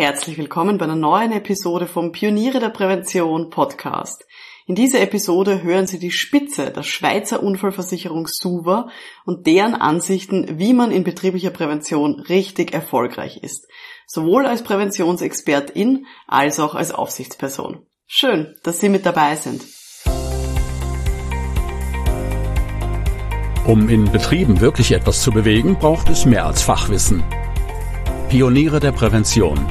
Herzlich willkommen bei einer neuen Episode vom Pioniere der Prävention Podcast. In dieser Episode hören Sie die Spitze der Schweizer Unfallversicherung SUVA und deren Ansichten, wie man in betrieblicher Prävention richtig erfolgreich ist. Sowohl als Präventionsexpertin als auch als Aufsichtsperson. Schön, dass Sie mit dabei sind. Um in Betrieben wirklich etwas zu bewegen, braucht es mehr als Fachwissen. Pioniere der Prävention.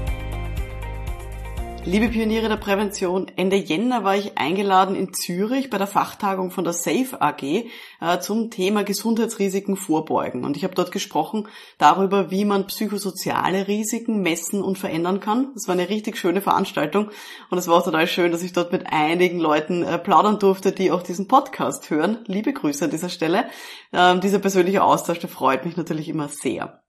Liebe Pioniere der Prävention, Ende Jänner war ich eingeladen in Zürich bei der Fachtagung von der SAFE AG äh, zum Thema Gesundheitsrisiken vorbeugen. Und ich habe dort gesprochen darüber, wie man psychosoziale Risiken messen und verändern kann. Das war eine richtig schöne Veranstaltung und es war auch total schön, dass ich dort mit einigen Leuten äh, plaudern durfte, die auch diesen Podcast hören. Liebe Grüße an dieser Stelle. Ähm, dieser persönliche Austausch, der freut mich natürlich immer sehr.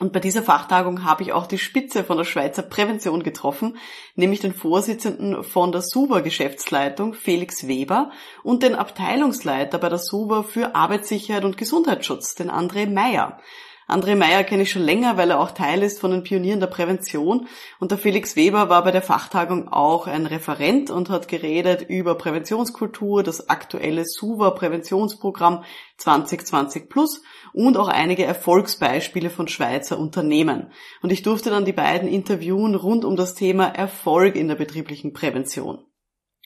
Und bei dieser Fachtagung habe ich auch die Spitze von der Schweizer Prävention getroffen, nämlich den Vorsitzenden von der SUBA Geschäftsleitung, Felix Weber, und den Abteilungsleiter bei der SUBA für Arbeitssicherheit und Gesundheitsschutz, den André Meyer. André Meyer kenne ich schon länger, weil er auch Teil ist von den Pionieren der Prävention. Und der Felix Weber war bei der Fachtagung auch ein Referent und hat geredet über Präventionskultur, das aktuelle SUVA Präventionsprogramm 2020 Plus und auch einige Erfolgsbeispiele von Schweizer Unternehmen. Und ich durfte dann die beiden interviewen rund um das Thema Erfolg in der betrieblichen Prävention.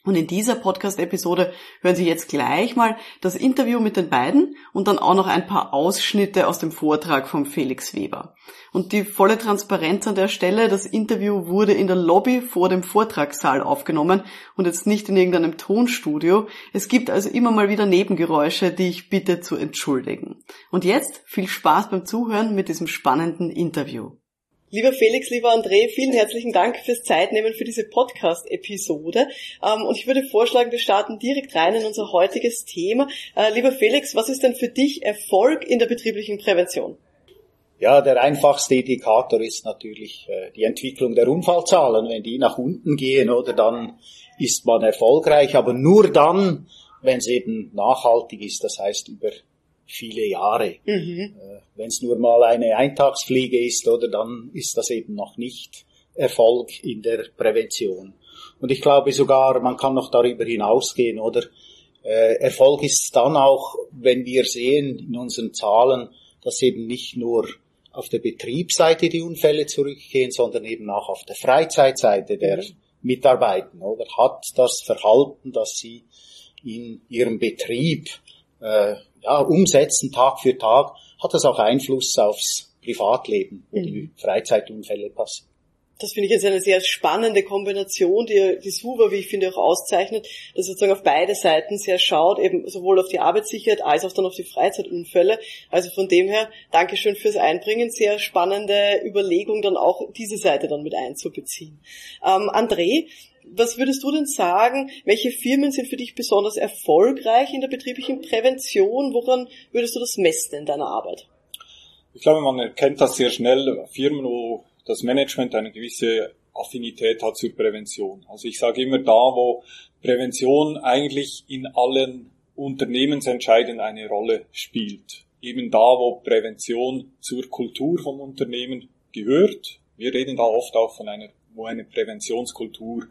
Und in dieser Podcast-Episode hören Sie jetzt gleich mal das Interview mit den beiden und dann auch noch ein paar Ausschnitte aus dem Vortrag von Felix Weber. Und die volle Transparenz an der Stelle, das Interview wurde in der Lobby vor dem Vortragssaal aufgenommen und jetzt nicht in irgendeinem Tonstudio. Es gibt also immer mal wieder Nebengeräusche, die ich bitte zu entschuldigen. Und jetzt viel Spaß beim Zuhören mit diesem spannenden Interview. Lieber Felix, lieber André, vielen herzlichen Dank fürs Zeitnehmen für diese Podcast-Episode. Ähm, und ich würde vorschlagen, wir starten direkt rein in unser heutiges Thema. Äh, lieber Felix, was ist denn für dich Erfolg in der betrieblichen Prävention? Ja, der einfachste Indikator ist natürlich äh, die Entwicklung der Unfallzahlen. Wenn die nach unten gehen, oder dann ist man erfolgreich, aber nur dann, wenn es eben nachhaltig ist, das heißt über viele Jahre. Mhm. Äh, Wenn es nur mal eine Eintagsfliege ist, oder dann ist das eben noch nicht Erfolg in der Prävention. Und ich glaube sogar, man kann noch darüber hinausgehen, oder? Äh, Erfolg ist dann auch, wenn wir sehen in unseren Zahlen, dass eben nicht nur auf der Betriebsseite die Unfälle zurückgehen, sondern eben auch auf der Freizeitseite der mhm. Mitarbeiter, oder? Hat das Verhalten, das sie in ihrem Betrieb äh, ja, umsetzen Tag für Tag, hat das auch Einfluss aufs Privatleben, wo mhm. die Freizeitunfälle passieren. Das finde ich jetzt eine sehr spannende Kombination, die die SUVA, wie ich finde, auch auszeichnet, dass sozusagen auf beide Seiten sehr schaut, eben sowohl auf die Arbeitssicherheit als auch dann auf die Freizeitunfälle. Also von dem her, Dankeschön fürs Einbringen, sehr spannende Überlegung, dann auch diese Seite dann mit einzubeziehen. Ähm, André, was würdest du denn sagen, welche Firmen sind für dich besonders erfolgreich in der betrieblichen Prävention? Woran würdest du das messen in deiner Arbeit? Ich glaube, man erkennt das sehr schnell. Firmen, wo das Management eine gewisse Affinität hat zur Prävention. Also ich sage immer da, wo Prävention eigentlich in allen Unternehmensentscheiden eine Rolle spielt. Eben da, wo Prävention zur Kultur vom Unternehmen gehört. Wir reden da oft auch von einer, wo eine Präventionskultur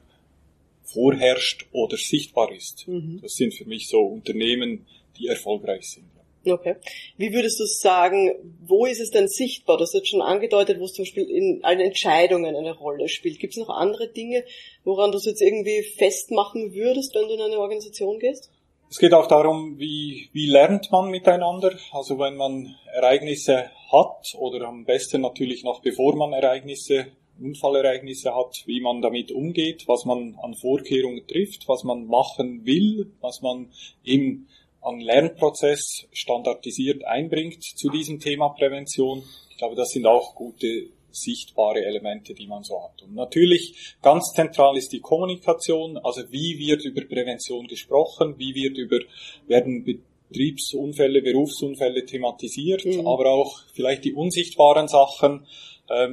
vorherrscht oder sichtbar ist. Mhm. Das sind für mich so Unternehmen, die erfolgreich sind. Okay. Wie würdest du sagen, wo ist es denn sichtbar? Du hast jetzt schon angedeutet, wo es zum Beispiel in allen Entscheidungen eine Rolle spielt. Gibt es noch andere Dinge, woran du es jetzt irgendwie festmachen würdest, wenn du in eine Organisation gehst? Es geht auch darum, wie, wie lernt man miteinander. Also wenn man Ereignisse hat oder am besten natürlich noch bevor man Ereignisse Unfallereignisse hat, wie man damit umgeht, was man an Vorkehrungen trifft, was man machen will, was man im an Lernprozess standardisiert einbringt zu diesem Thema Prävention. Ich glaube, das sind auch gute sichtbare Elemente, die man so hat. Und natürlich ganz zentral ist die Kommunikation, also wie wird über Prävention gesprochen, wie wird über, werden Betriebsunfälle, Berufsunfälle thematisiert, mhm. aber auch vielleicht die unsichtbaren Sachen,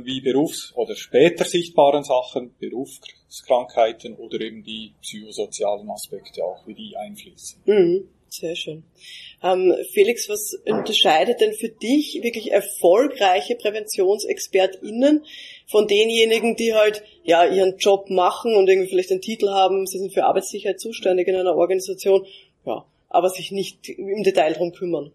wie Berufs- oder später sichtbaren Sachen, Berufskrankheiten oder eben die psychosozialen Aspekte auch, wie die einfließen. Mhm. Sehr schön. Ähm, Felix, was unterscheidet denn für dich wirklich erfolgreiche PräventionsexpertInnen von denjenigen, die halt ja ihren Job machen und irgendwie vielleicht einen Titel haben, sie sind für Arbeitssicherheit zuständig in einer Organisation, ja, aber sich nicht im Detail drum kümmern?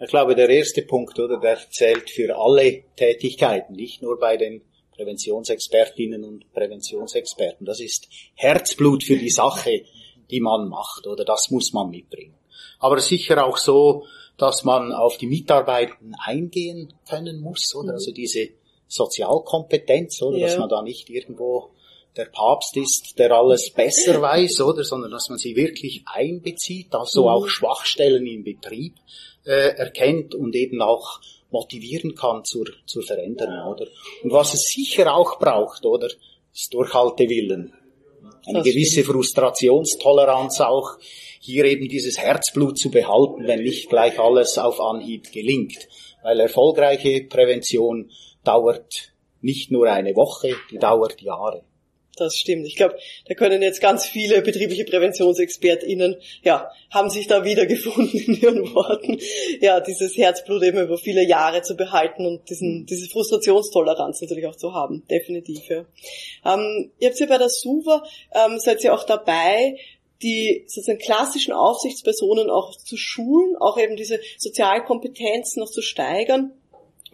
Ich glaube, der erste Punkt, oder, der zählt für alle Tätigkeiten, nicht nur bei den Präventionsexpertinnen und Präventionsexperten. Das ist Herzblut für die Sache, die man macht, oder das muss man mitbringen aber sicher auch so, dass man auf die Mitarbeiter eingehen können muss, oder? Also diese Sozialkompetenz, oder? Ja. Dass man da nicht irgendwo der Papst ist, der alles besser weiß, oder? Sondern dass man sie wirklich einbezieht, also mhm. auch Schwachstellen im Betrieb äh, erkennt und eben auch motivieren kann zur, zur Veränderung, oder? Und was es sicher auch braucht, oder? Ist Durchhaltewillen. Eine das gewisse stimmt. Frustrationstoleranz auch hier eben dieses Herzblut zu behalten, wenn nicht gleich alles auf Anhieb gelingt. Weil erfolgreiche Prävention dauert nicht nur eine Woche, die dauert Jahre. Das stimmt. Ich glaube, da können jetzt ganz viele betriebliche PräventionsexpertInnen, ja, haben sich da wiedergefunden in ihren Worten. Ja, dieses Herzblut eben über viele Jahre zu behalten und diesen, diese Frustrationstoleranz natürlich auch zu haben. Definitiv, ja. Ähm, ihr habt ja bei der SUVA, ähm, seid ihr auch dabei, die sozusagen klassischen Aufsichtspersonen auch zu schulen, auch eben diese Sozialkompetenzen noch zu steigern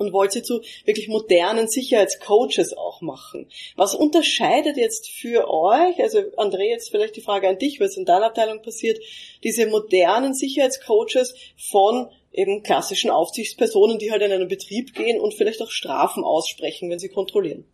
und wollt sie zu wirklich modernen Sicherheitscoaches auch machen. Was unterscheidet jetzt für euch, also André, jetzt vielleicht die Frage an dich, was in deiner Abteilung passiert, diese modernen Sicherheitscoaches von eben klassischen Aufsichtspersonen, die halt in einen Betrieb gehen und vielleicht auch Strafen aussprechen, wenn sie kontrollieren?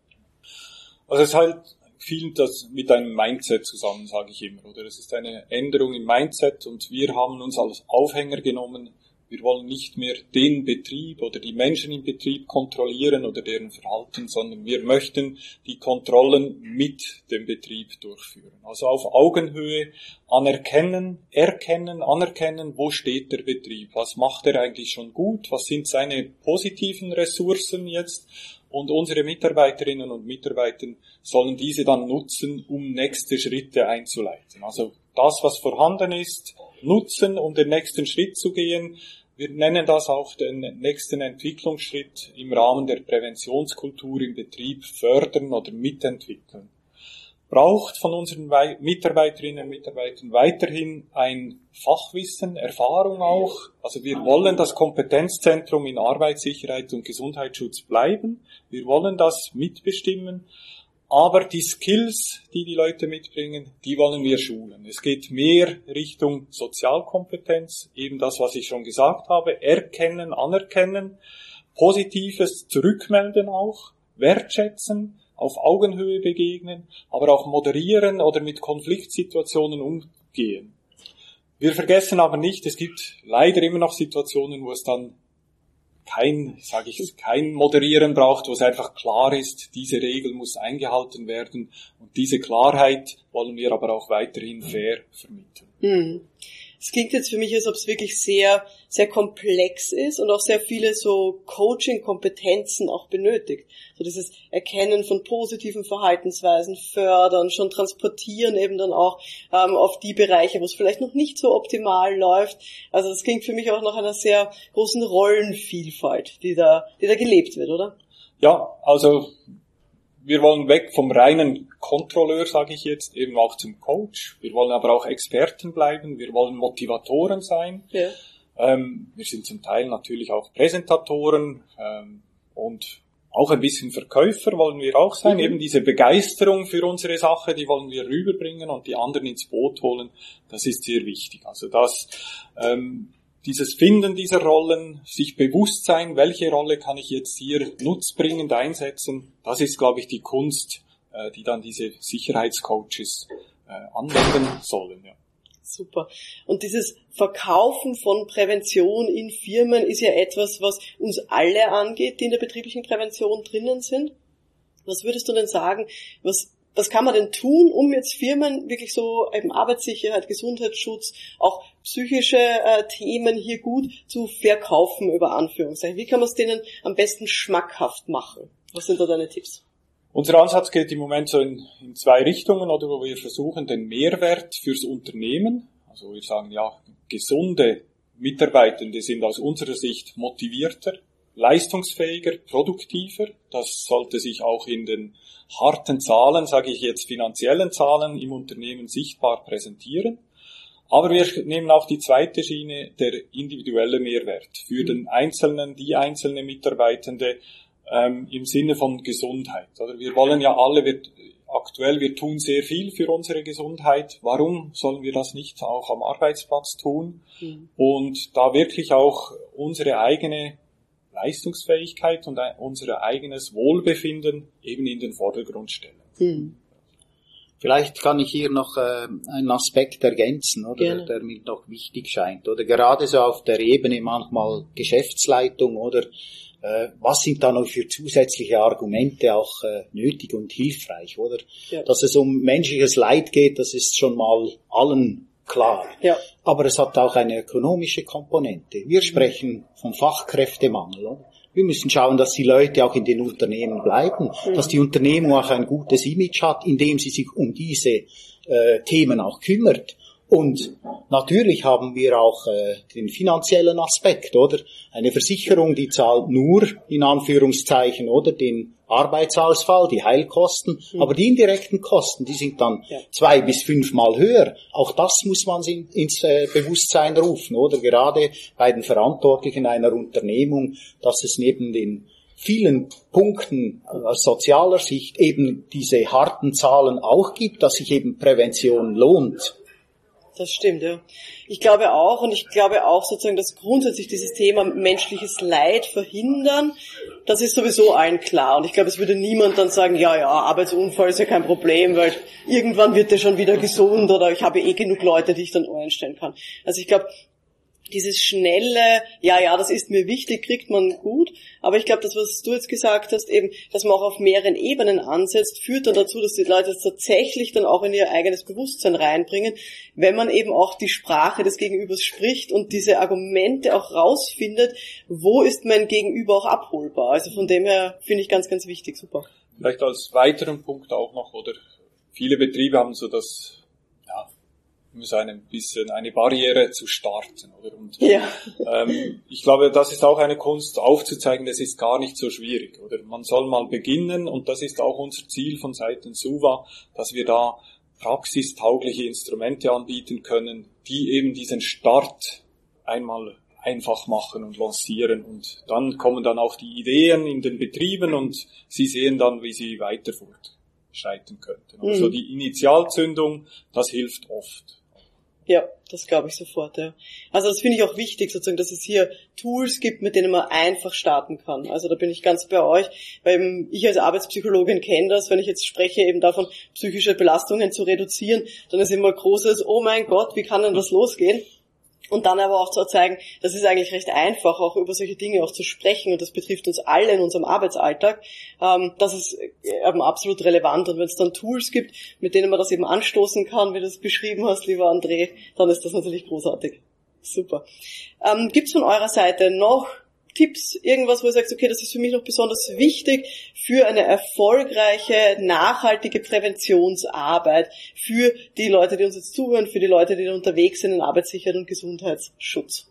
Also es ist halt viel das mit einem Mindset zusammen, sage ich immer, oder? Es ist eine Änderung im Mindset und wir haben uns als Aufhänger genommen, wir wollen nicht mehr den Betrieb oder die Menschen im Betrieb kontrollieren oder deren Verhalten, sondern wir möchten die Kontrollen mit dem Betrieb durchführen. Also auf Augenhöhe anerkennen, erkennen, anerkennen, wo steht der Betrieb, was macht er eigentlich schon gut, was sind seine positiven Ressourcen jetzt und unsere Mitarbeiterinnen und Mitarbeiter sollen diese dann nutzen, um nächste Schritte einzuleiten. Also das, was vorhanden ist, nutzen, um den nächsten Schritt zu gehen. Wir nennen das auch den nächsten Entwicklungsschritt im Rahmen der Präventionskultur im Betrieb fördern oder mitentwickeln braucht von unseren Mitarbeiterinnen und Mitarbeitern weiterhin ein Fachwissen, Erfahrung auch. Also wir wollen das Kompetenzzentrum in Arbeitssicherheit und Gesundheitsschutz bleiben. Wir wollen das mitbestimmen. Aber die Skills, die die Leute mitbringen, die wollen wir schulen. Es geht mehr Richtung Sozialkompetenz, eben das, was ich schon gesagt habe, erkennen, anerkennen, positives zurückmelden auch, wertschätzen, auf Augenhöhe begegnen, aber auch moderieren oder mit Konfliktsituationen umgehen. Wir vergessen aber nicht, es gibt leider immer noch Situationen, wo es dann kein, sage ich, kein Moderieren braucht, wo es einfach klar ist, diese Regel muss eingehalten werden und diese Klarheit wollen wir aber auch weiterhin fair vermitteln. Hm es klingt jetzt für mich, als ob es wirklich sehr, sehr komplex ist und auch sehr viele so Coaching-Kompetenzen auch benötigt. So dieses Erkennen von positiven Verhaltensweisen, fördern, schon transportieren eben dann auch ähm, auf die Bereiche, wo es vielleicht noch nicht so optimal läuft. Also das klingt für mich auch nach einer sehr großen Rollenvielfalt, die da, die da gelebt wird, oder? Ja, also wir wollen weg vom reinen Kontrolleur, sage ich jetzt, eben auch zum Coach. Wir wollen aber auch Experten bleiben. Wir wollen Motivatoren sein. Ja. Ähm, wir sind zum Teil natürlich auch Präsentatoren ähm, und auch ein bisschen Verkäufer wollen wir auch sein. Mhm. Eben diese Begeisterung für unsere Sache, die wollen wir rüberbringen und die anderen ins Boot holen. Das ist sehr wichtig. Also das ähm, dieses Finden dieser Rollen, sich bewusst sein, welche Rolle kann ich jetzt hier nutzbringend einsetzen, das ist, glaube ich, die Kunst, äh, die dann diese Sicherheitscoaches äh, anwenden sollen. Ja. Super. Und dieses Verkaufen von Prävention in Firmen ist ja etwas, was uns alle angeht, die in der betrieblichen Prävention drinnen sind. Was würdest du denn sagen, was was kann man denn tun, um jetzt Firmen wirklich so eben Arbeitssicherheit, Gesundheitsschutz, auch psychische äh, Themen hier gut zu verkaufen über Anführungszeichen? Wie kann man es denen am besten schmackhaft machen? Was sind da deine Tipps? Unser Ansatz geht im Moment so in, in zwei Richtungen, oder wo wir versuchen, den Mehrwert fürs Unternehmen, also wir sagen ja, gesunde Mitarbeitende sind aus unserer Sicht motivierter, leistungsfähiger, produktiver. Das sollte sich auch in den harten Zahlen, sage ich jetzt finanziellen Zahlen im Unternehmen sichtbar präsentieren. Aber wir nehmen auch die zweite Schiene, der individuelle Mehrwert für den Einzelnen, die einzelne Mitarbeitende ähm, im Sinne von Gesundheit. Oder wir wollen ja alle, wir, aktuell, wir tun sehr viel für unsere Gesundheit. Warum sollen wir das nicht auch am Arbeitsplatz tun? Mhm. Und da wirklich auch unsere eigene Leistungsfähigkeit und unser eigenes Wohlbefinden eben in den Vordergrund stellen. Mhm. Vielleicht kann ich hier noch äh, einen Aspekt ergänzen, oder, Gerne. der mir noch wichtig scheint. Oder gerade so auf der Ebene manchmal Geschäftsleitung oder äh, was sind da noch für zusätzliche Argumente auch äh, nötig und hilfreich, oder? Ja. Dass es um menschliches Leid geht, das ist schon mal allen klar. Ja. Aber es hat auch eine ökonomische Komponente. Wir sprechen vom Fachkräftemangel. Oder? Wir müssen schauen, dass die Leute auch in den Unternehmen bleiben, dass die Unternehmung auch ein gutes Image hat, indem sie sich um diese äh, Themen auch kümmert. Und natürlich haben wir auch äh, den finanziellen Aspekt, oder? Eine Versicherung, die zahlt nur, in Anführungszeichen, oder, den Arbeitsausfall, die Heilkosten, mhm. aber die indirekten Kosten, die sind dann ja. zwei bis fünfmal höher. Auch das muss man in, ins äh, Bewusstsein rufen, oder? Gerade bei den Verantwortlichen einer Unternehmung, dass es neben den vielen Punkten aus sozialer Sicht eben diese harten Zahlen auch gibt, dass sich eben Prävention lohnt das stimmt, ja. Ich glaube auch, und ich glaube auch sozusagen, dass grundsätzlich dieses Thema menschliches Leid verhindern, das ist sowieso allen klar. Und ich glaube, es würde niemand dann sagen, ja, ja, Arbeitsunfall ist ja kein Problem, weil irgendwann wird der schon wieder gesund oder ich habe eh genug Leute, die ich dann einstellen kann. Also ich glaube, dieses schnelle, ja, ja, das ist mir wichtig, kriegt man gut. Aber ich glaube, das, was du jetzt gesagt hast, eben, dass man auch auf mehreren Ebenen ansetzt, führt dann dazu, dass die Leute es tatsächlich dann auch in ihr eigenes Bewusstsein reinbringen, wenn man eben auch die Sprache des Gegenübers spricht und diese Argumente auch rausfindet, wo ist mein Gegenüber auch abholbar. Also von dem her finde ich ganz, ganz wichtig, super. Vielleicht als weiteren Punkt auch noch, oder viele Betriebe haben so das um so ein bisschen eine Barriere zu starten. Oder? Und, ja. ähm, ich glaube, das ist auch eine Kunst, aufzuzeigen, das ist gar nicht so schwierig. Oder man soll mal beginnen und das ist auch unser Ziel von Seiten Suva, dass wir da praxistaugliche Instrumente anbieten können, die eben diesen Start einmal einfach machen und lancieren und dann kommen dann auch die Ideen in den Betrieben und sie sehen dann, wie sie weiter fortschreiten könnten. Also mhm. die Initialzündung, das hilft oft. Ja, das glaube ich sofort, ja. Also das finde ich auch wichtig, sozusagen, dass es hier Tools gibt, mit denen man einfach starten kann. Also da bin ich ganz bei euch, weil ich als Arbeitspsychologin kenne das, wenn ich jetzt spreche eben davon, psychische Belastungen zu reduzieren, dann ist immer großes, oh mein Gott, wie kann denn das losgehen? Und dann aber auch zu zeigen, das ist eigentlich recht einfach, auch über solche Dinge auch zu sprechen und das betrifft uns alle in unserem Arbeitsalltag. Ähm, das ist eben absolut relevant und wenn es dann Tools gibt, mit denen man das eben anstoßen kann, wie du es beschrieben hast, lieber André, dann ist das natürlich großartig. Super. Ähm, Gibt es von eurer Seite noch Tipps, irgendwas, wo ihr sagt, okay, das ist für mich noch besonders wichtig für eine erfolgreiche, nachhaltige Präventionsarbeit für die Leute, die uns jetzt zuhören, für die Leute, die unterwegs sind in Arbeitssicherheit und Gesundheitsschutz?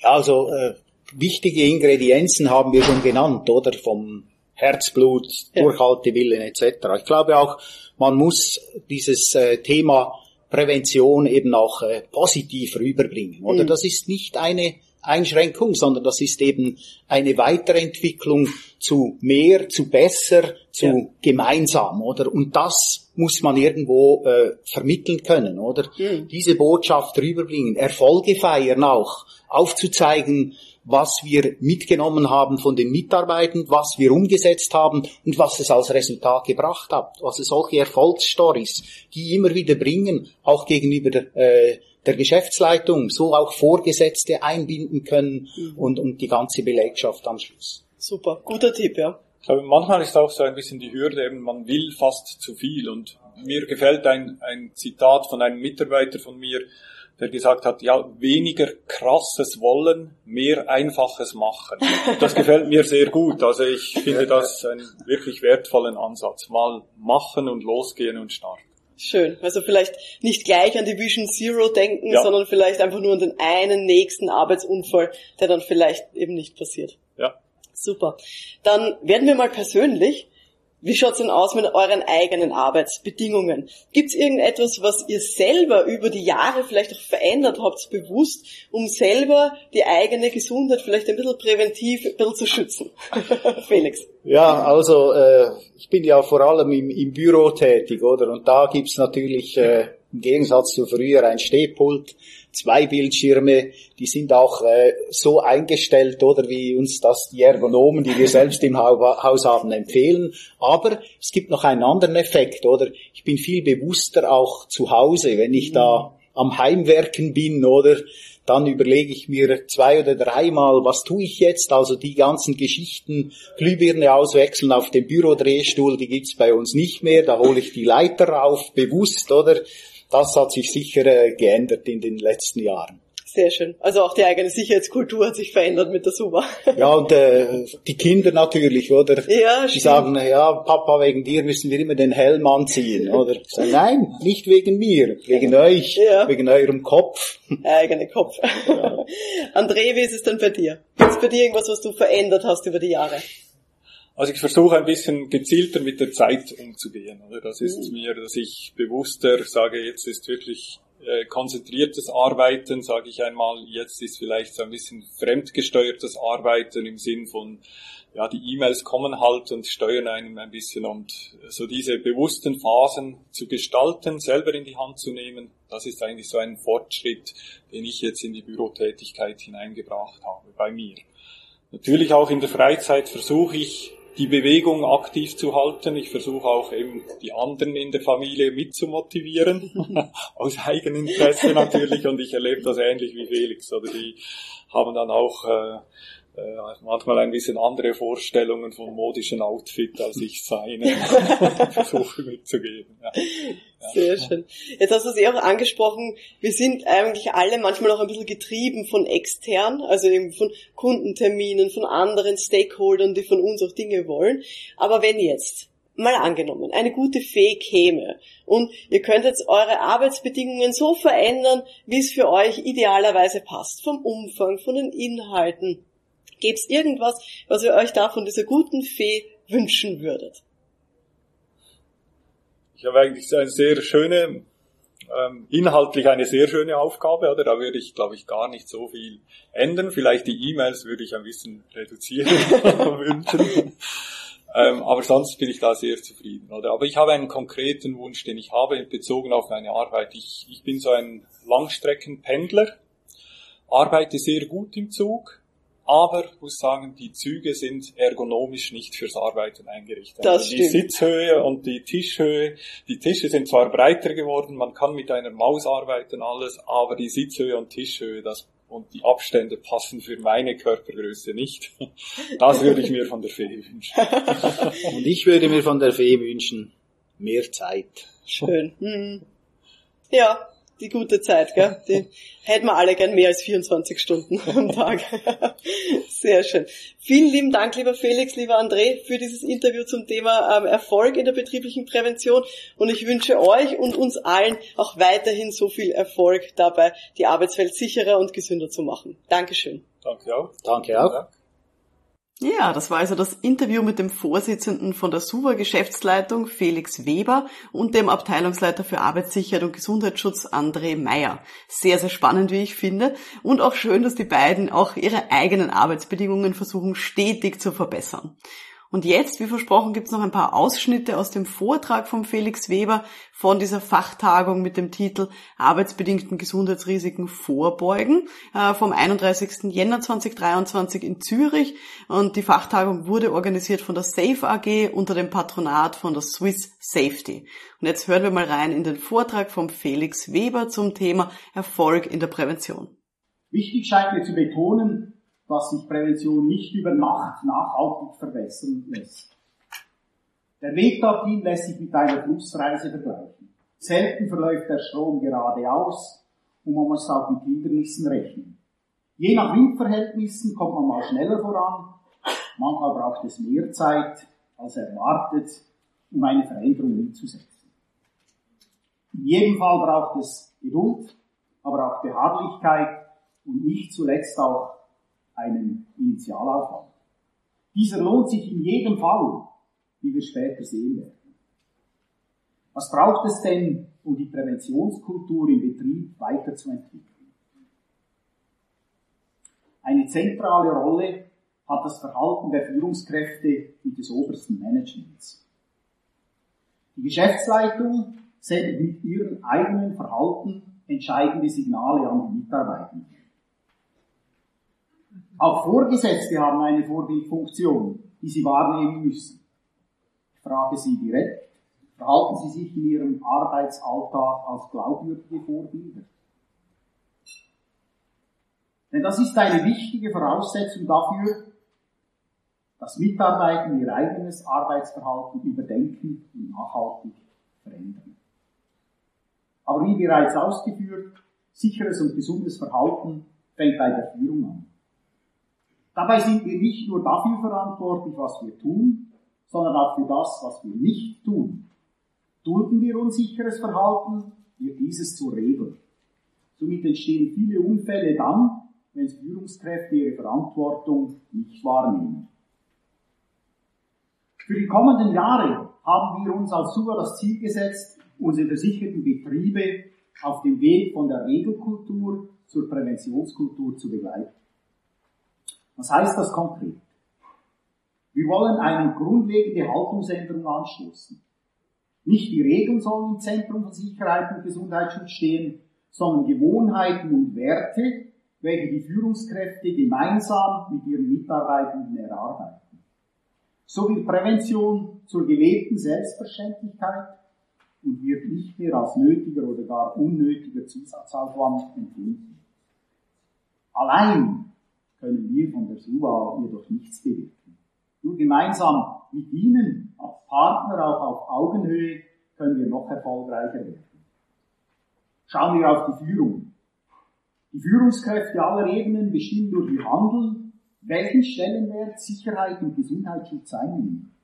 Ja, also äh, wichtige Ingredienzen haben wir schon genannt, oder? Vom Herzblut, ja. Durchhaltewillen etc. Ich glaube auch, man muss dieses äh, Thema Prävention eben auch äh, positiv rüberbringen. Oder mhm. das ist nicht eine Einschränkung, sondern das ist eben eine Weiterentwicklung zu mehr, zu besser, zu ja. gemeinsam, oder? Und das muss man irgendwo äh, vermitteln können, oder? Mhm. Diese Botschaft rüberbringen, Erfolge feiern auch, aufzuzeigen, was wir mitgenommen haben von den Mitarbeitern, was wir umgesetzt haben und was es als Resultat gebracht hat. Also solche Erfolgsstories, die immer wieder bringen, auch gegenüber der, äh, der Geschäftsleitung, so auch Vorgesetzte einbinden können mhm. und, und die ganze Belegschaft am Schluss. Super, guter Tipp, ja. Ich glaube, manchmal ist auch so ein bisschen die Hürde, eben man will fast zu viel und mir gefällt ein, ein Zitat von einem Mitarbeiter von mir, der gesagt hat, ja, weniger krasses Wollen, mehr einfaches Machen. Das gefällt mir sehr gut. Also ich finde das einen wirklich wertvollen Ansatz. Mal machen und losgehen und starten. Schön. Also vielleicht nicht gleich an die Vision Zero denken, ja. sondern vielleicht einfach nur an den einen nächsten Arbeitsunfall, der dann vielleicht eben nicht passiert. Ja. Super. Dann werden wir mal persönlich. Wie schaut's denn aus mit euren eigenen Arbeitsbedingungen? Gibt's irgendetwas, was ihr selber über die Jahre vielleicht auch verändert habt, bewusst, um selber die eigene Gesundheit vielleicht ein bisschen präventiv ein bisschen zu schützen? Felix. Ja, also äh, ich bin ja vor allem im, im Büro tätig, oder? Und da gibt's natürlich äh, im Gegensatz zu früher ein Stehpult, zwei Bildschirme, die sind auch äh, so eingestellt, oder wie uns das die Ergonomen, die wir selbst im Haus haben, empfehlen. Aber es gibt noch einen anderen Effekt, oder? Ich bin viel bewusster auch zu Hause, wenn ich da am Heimwerken bin, oder? Dann überlege ich mir zwei oder dreimal, was tue ich jetzt? Also die ganzen Geschichten, Glühbirne auswechseln auf dem Bürodrehstuhl, die gibt's bei uns nicht mehr. Da hole ich die Leiter rauf, bewusst, oder? Das hat sich sicher äh, geändert in den letzten Jahren. Sehr schön. Also auch die eigene Sicherheitskultur hat sich verändert mit der Suba. Ja, und äh, die Kinder natürlich, oder? Ja, Die sagen, ja, Papa, wegen dir müssen wir immer den Helm anziehen, oder? Sagen, nein, nicht wegen mir, wegen euch, ja. wegen eurem Kopf. Eigene Kopf. Ja. André, wie ist es denn bei dir? Gibt es bei dir irgendwas, was du verändert hast über die Jahre? Also ich versuche ein bisschen gezielter mit der Zeit umzugehen. Oder? Das ist mhm. mir, dass ich bewusster sage, jetzt ist wirklich äh, konzentriertes Arbeiten, sage ich einmal, jetzt ist vielleicht so ein bisschen fremdgesteuertes Arbeiten im Sinn von, ja, die E-Mails kommen halt und steuern einem ein bisschen und so diese bewussten Phasen zu gestalten, selber in die Hand zu nehmen, das ist eigentlich so ein Fortschritt, den ich jetzt in die Bürotätigkeit hineingebracht habe bei mir. Natürlich auch in der Freizeit versuche ich die Bewegung aktiv zu halten. Ich versuche auch eben die anderen in der Familie mitzumotivieren, aus Eigeninteresse natürlich. Und ich erlebe das ähnlich wie Felix. Oder die haben dann auch äh, äh, manchmal ein bisschen andere Vorstellungen vom modischen Outfit, als ich seine versuche mitzugeben. Ja. Sehr schön. Jetzt hast du es eh auch angesprochen, wir sind eigentlich alle manchmal auch ein bisschen getrieben von extern, also eben von Kundenterminen, von anderen Stakeholdern, die von uns auch Dinge wollen. Aber wenn jetzt mal angenommen, eine gute Fee käme und ihr könntet eure Arbeitsbedingungen so verändern, wie es für euch idealerweise passt, vom Umfang, von den Inhalten, Gäbe es irgendwas, was ihr euch da von dieser guten Fee wünschen würdet? Ich habe eigentlich eine sehr schöne, ähm, inhaltlich eine sehr schöne Aufgabe, oder? Da würde ich, glaube ich, gar nicht so viel ändern. Vielleicht die E-Mails würde ich ein bisschen reduzieren wünschen. Ähm, aber sonst bin ich da sehr zufrieden, oder? Aber ich habe einen konkreten Wunsch, den ich habe, bezogen auf meine Arbeit. Ich, ich bin so ein Langstreckenpendler, arbeite sehr gut im Zug, aber ich muss sagen, die Züge sind ergonomisch nicht fürs Arbeiten eingerichtet. Das also die stimmt. Sitzhöhe und die Tischhöhe, die Tische sind zwar breiter geworden, man kann mit einer Maus arbeiten, alles, aber die Sitzhöhe und Tischhöhe, das und die Abstände passen für meine Körpergröße nicht. Das würde ich mir von der Fee wünschen. Und ich würde mir von der Fee wünschen, mehr Zeit. Schön. Hm. Ja, die gute Zeit, gell? Die hätten wir alle gern mehr als 24 Stunden am Tag. Sehr schön. Vielen lieben Dank, lieber Felix, lieber André, für dieses Interview zum Thema ähm, Erfolg in der betrieblichen Prävention. Und ich wünsche euch und uns allen auch weiterhin so viel Erfolg dabei, die Arbeitswelt sicherer und gesünder zu machen. Dankeschön. Danke auch. Danke auch. Ja, das war also das Interview mit dem Vorsitzenden von der SUVA Geschäftsleitung Felix Weber und dem Abteilungsleiter für Arbeitssicherheit und Gesundheitsschutz André Meyer. Sehr, sehr spannend, wie ich finde. Und auch schön, dass die beiden auch ihre eigenen Arbeitsbedingungen versuchen stetig zu verbessern. Und jetzt, wie versprochen, gibt es noch ein paar Ausschnitte aus dem Vortrag von Felix Weber von dieser Fachtagung mit dem Titel Arbeitsbedingten Gesundheitsrisiken vorbeugen äh, vom 31. Jänner 2023 in Zürich. Und die Fachtagung wurde organisiert von der Safe AG unter dem Patronat von der Swiss Safety. Und jetzt hören wir mal rein in den Vortrag von Felix Weber zum Thema Erfolg in der Prävention. Wichtig scheint mir zu betonen, dass sich Prävention nicht über Nacht nachhaltig verbessern lässt. Der Weg dorthin lässt sich mit einer Flussreise vergleichen. Selten verläuft der Strom geradeaus und man muss auch mit Hindernissen rechnen. Je nach Windverhältnissen kommt man mal schneller voran, manchmal braucht es mehr Zeit als erwartet, um eine Veränderung umzusetzen. In jedem Fall braucht es Geduld, aber auch Beharrlichkeit und nicht zuletzt auch einen Initialaufwand. Dieser lohnt sich in jedem Fall, wie wir später sehen werden. Was braucht es denn, um die Präventionskultur im Betrieb weiterzuentwickeln? Eine zentrale Rolle hat das Verhalten der Führungskräfte und des obersten Managements. Die Geschäftsleitung sendet mit ihrem eigenen Verhalten entscheidende Signale an die Mitarbeitenden. Auch Vorgesetzte haben eine Vorbildfunktion, die sie wahrnehmen müssen. Ich frage Sie direkt, verhalten Sie sich in Ihrem Arbeitsalltag als glaubwürdige Vorbilder? Denn das ist eine wichtige Voraussetzung dafür, dass Mitarbeiter ihr eigenes Arbeitsverhalten überdenken und nachhaltig verändern. Aber wie bereits ausgeführt, sicheres und gesundes Verhalten fängt bei der Führung an. Dabei sind wir nicht nur dafür verantwortlich, was wir tun, sondern auch für das, was wir nicht tun. Dulden wir unsicheres Verhalten, wird dieses zur Regel. Somit entstehen viele Unfälle dann, wenn Führungskräfte ihre Verantwortung nicht wahrnehmen. Für die kommenden Jahre haben wir uns als SUA das Ziel gesetzt, unsere versicherten Betriebe auf dem Weg von der Regelkultur zur Präventionskultur zu begleiten. Was heißt das konkret? Wir wollen eine grundlegende Haltungsänderung anstoßen. Nicht die Regeln sollen im Zentrum von Sicherheit und Gesundheitsschutz stehen, sondern Gewohnheiten und Werte, welche die Führungskräfte gemeinsam mit ihren Mitarbeitenden erarbeiten. So wird Prävention zur gelebten Selbstverständlichkeit und wird nicht mehr als nötiger oder gar unnötiger Zusatzaufwand empfunden. Allein können wir von der SUA jedoch nichts bewirken. Nur gemeinsam mit Ihnen als Partner auch auf Augenhöhe können wir noch erfolgreicher werden. Schauen wir auf die Führung. Die Führungskräfte aller Ebenen bestimmen durch ihr Handeln, welchen Stellenwert Sicherheit und Gesundheitsschutz einnehmen.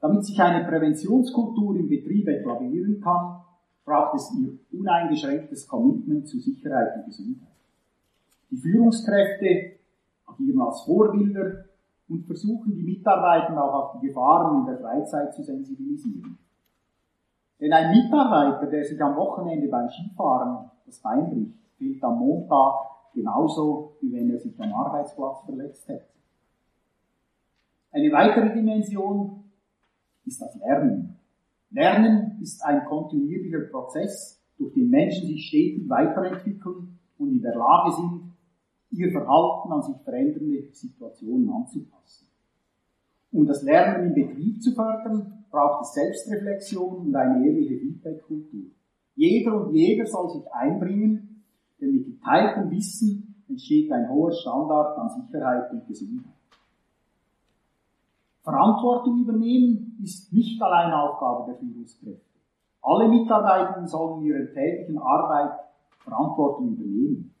Damit sich eine Präventionskultur im Betrieb etablieren kann, braucht es ihr uneingeschränktes Commitment zu Sicherheit und Gesundheit. Die Führungskräfte agieren als Vorbilder und versuchen die Mitarbeiter auch auf die Gefahren in der Freizeit zu sensibilisieren. Denn ein Mitarbeiter, der sich am Wochenende beim Skifahren das Bein bricht, fehlt am Montag genauso, wie wenn er sich am Arbeitsplatz verletzt hätte. Eine weitere Dimension ist das Lernen. Lernen ist ein kontinuierlicher Prozess, durch den Menschen sich stetig weiterentwickeln und in der Lage sind, ihr Verhalten an sich verändernde Situationen anzupassen. Um das Lernen im Betrieb zu fördern, braucht es Selbstreflexion und eine ehrliche Feedback-Kultur. Jeder und jeder soll sich einbringen, denn mit geteiltem Wissen entsteht ein hoher Standard an Sicherheit und Gesundheit. Verantwortung übernehmen ist nicht allein Aufgabe der Führungskräfte. Alle Mitarbeiter sollen in ihrer täglichen Arbeit Verantwortung übernehmen.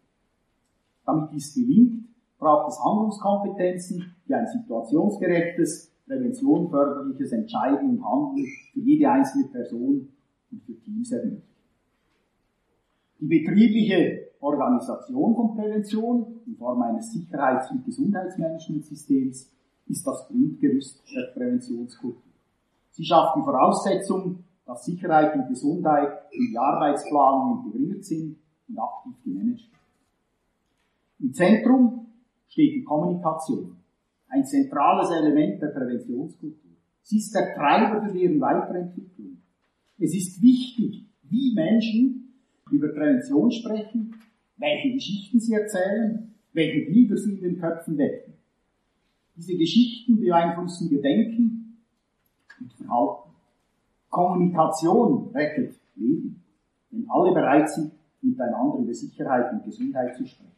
Damit dies gelingt, braucht es Handlungskompetenzen, die ein situationsgerechtes, präventionförderliches Entscheiden und Handeln für jede einzelne Person und für Teams ermöglichen. Die betriebliche Organisation von Prävention in Form eines Sicherheits- und Gesundheitsmanagementsystems ist das Grundgerüst der Präventionskultur. Sie schafft die Voraussetzung, dass Sicherheit und Gesundheit in die Arbeitsplanung integriert sind und aktiv gemanagt werden. Im Zentrum steht die Kommunikation, ein zentrales Element der Präventionskultur. Sie ist der Treiber für deren Weiterentwicklung. Es ist wichtig, wie Menschen über Prävention sprechen, welche Geschichten sie erzählen, welche Bilder sie in den Köpfen wecken. Diese Geschichten beeinflussen ihr Denken und Verhalten. Kommunikation rettet Leben, wenn alle bereit sind, miteinander über Sicherheit und Gesundheit zu sprechen.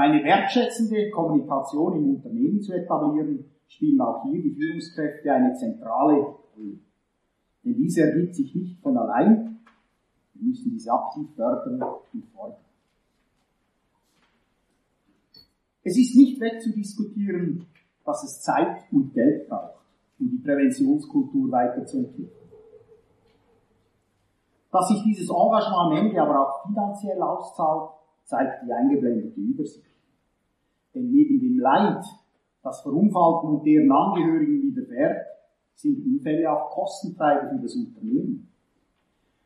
Eine wertschätzende Kommunikation im Unternehmen zu etablieren, spielen auch hier die Führungskräfte eine zentrale Rolle. Denn diese ergibt sich nicht von allein. Wir müssen diese aktiv fördern und fordern. Es ist nicht wegzudiskutieren, dass es Zeit und Geld braucht, um die Präventionskultur weiterzuentwickeln. Dass sich dieses Engagement am Ende aber auch finanziell auszahlt, zeigt die eingeblendete Übersicht. Denn neben dem Leid, das Verunfallten und deren Angehörigen widerfährt, sind Unfälle auch Kostentreiber für das Unternehmen.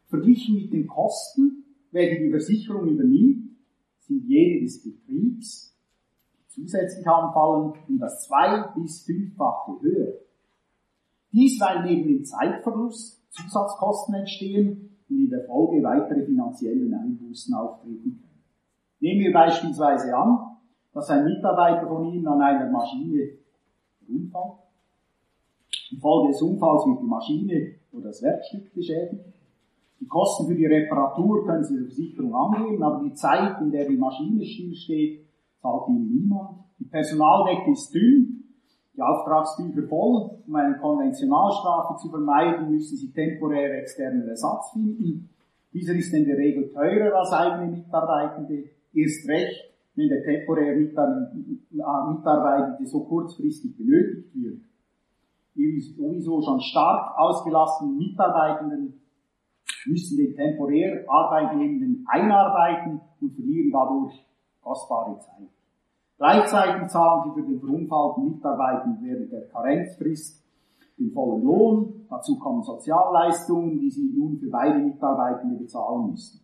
Verglichen mit den Kosten, welche die Versicherung übernimmt, sind jene des Betriebs, die zusätzlich anfallen, um das zwei- bis fünffache höher. Dies, weil neben dem Zeitverlust Zusatzkosten entstehen und in der Folge weitere finanzielle Einbußen auftreten können. Nehmen wir beispielsweise an, dass ein Mitarbeiter von Ihnen an einer Maschine umfällt. Infolge des Unfalls wird die Maschine oder das Werkstück beschädigt. Die Kosten für die Reparatur können Sie der Versicherung angeben, aber die Zeit, in der die Maschine stillsteht, zahlt Ihnen niemand. Die Personaldecke ist dünn, die Auftragsbücher voll. Um eine Konventionalstrafe zu vermeiden, müssen Sie temporär externen Ersatz finden. Dieser ist in der Regel teurer als eigene Mitarbeitende. Erst recht, wenn der temporäre Mitarbeitende so kurzfristig benötigt wird. Die sowieso schon stark ausgelassenen Mitarbeitenden müssen den temporär Arbeitnehmenden einarbeiten und verlieren dadurch kostbare Zeit. Gleichzeitig zahlen sie für den verunfallten Mitarbeiter während der Karenzfrist den vollen Lohn. Dazu kommen Sozialleistungen, die sie nun für beide Mitarbeitende bezahlen müssen.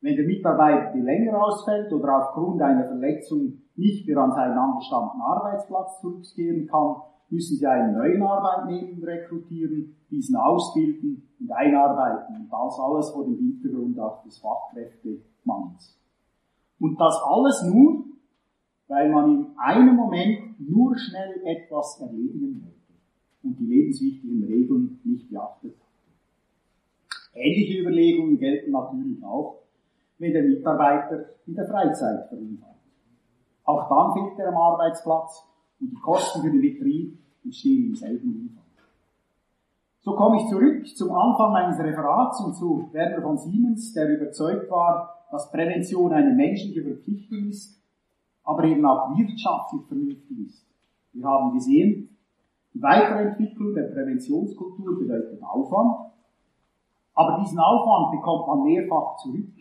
Wenn der Mitarbeiter länger ausfällt oder aufgrund einer Verletzung nicht mehr an seinen angestammten Arbeitsplatz zurückkehren kann, müssen sie einen neuen Arbeitnehmer rekrutieren, diesen ausbilden und einarbeiten. Und das alles vor dem Hintergrund auch des Fachkräftemangels. Und das alles nur, weil man in einem Moment nur schnell etwas erledigen wollte und die lebenswichtigen Regeln nicht beachtet hat. Ähnliche Überlegungen gelten natürlich auch, wenn der Mitarbeiter in der Freizeit verunfallt. Auch dann fehlt er am Arbeitsplatz und die Kosten für den Betrieb entstehen im selben Umfang. So komme ich zurück zum Anfang meines Referats und zu Werner von Siemens, der überzeugt war, dass Prävention eine menschliche Verpflichtung ist, aber eben auch wirtschaftlich vernünftig ist. Wir haben gesehen, die Weiterentwicklung der Präventionskultur bedeutet Aufwand, aber diesen Aufwand bekommt man mehrfach zurück,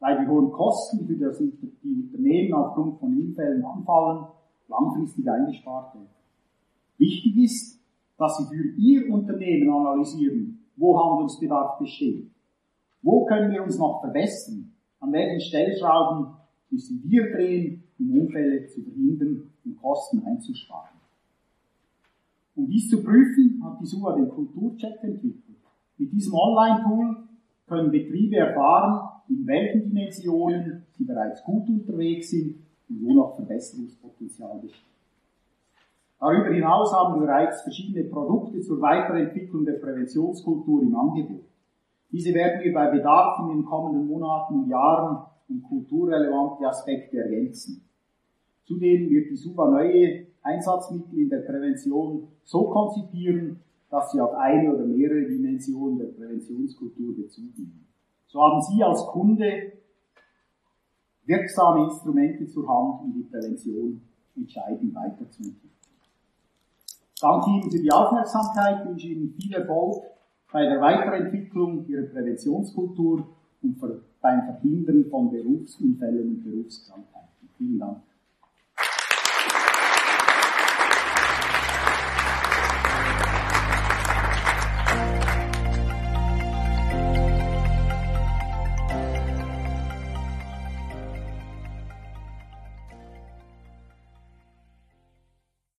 weil die hohen Kosten, für das die Unternehmen aufgrund von Unfällen anfallen, langfristig eingespart werden. Wichtig ist, dass Sie für Ihr Unternehmen analysieren, wo Handlungsbedarf besteht. Wo können wir uns noch verbessern? An welchen Stellschrauben müssen wir drehen, um Unfälle zu verhindern und Kosten einzusparen? Um dies zu prüfen, hat die SUA den Kulturcheck entwickelt. Mit diesem Online-Tool können Betriebe erfahren, in welchen Dimensionen sie bereits gut unterwegs sind und wo noch Verbesserungspotenzial besteht. Darüber hinaus haben wir bereits verschiedene Produkte zur Weiterentwicklung der Präventionskultur im Angebot. Diese werden wir bei Bedarf in den kommenden Monaten und Jahren um kulturrelevante Aspekte ergänzen. Zudem wird die SUBA neue Einsatzmittel in der Prävention so konzipieren, dass sie auf eine oder mehrere Dimensionen der Präventionskultur Bezug. So haben Sie als Kunde wirksame Instrumente zur Hand, um die Prävention entscheidend weiterzuentwickeln. Danke Ihnen für die Aufmerksamkeit, wünsche Ihnen viel Erfolg bei der Weiterentwicklung Ihrer Präventionskultur und beim Verhindern von Berufsunfällen und Berufskrankheiten. Vielen Dank.